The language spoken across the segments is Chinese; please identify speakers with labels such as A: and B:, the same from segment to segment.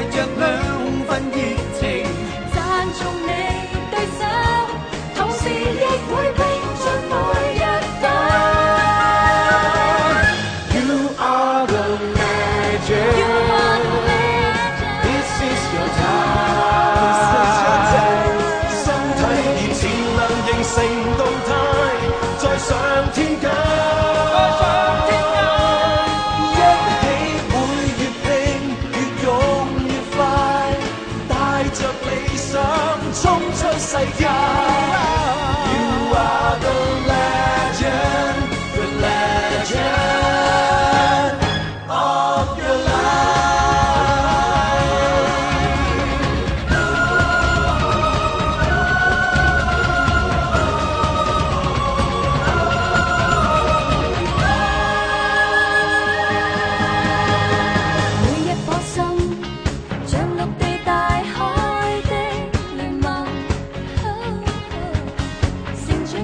A: 带着两份热情，
B: 赞颂你对手，同时亦会拼尽每一步。
A: You are the magic,
B: You are
A: this
C: e m a g c t h i is your
B: time. 身体能，形成态。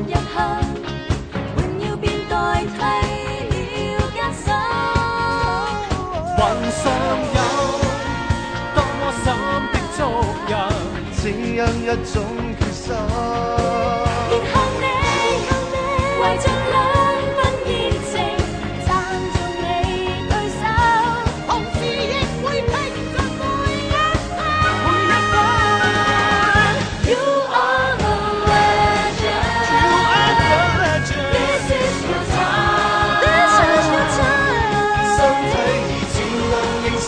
B: 日后，荣耀便代替了艰辛。
A: 云上有多么深的足印，
C: 只因一种决心。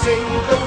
C: sing the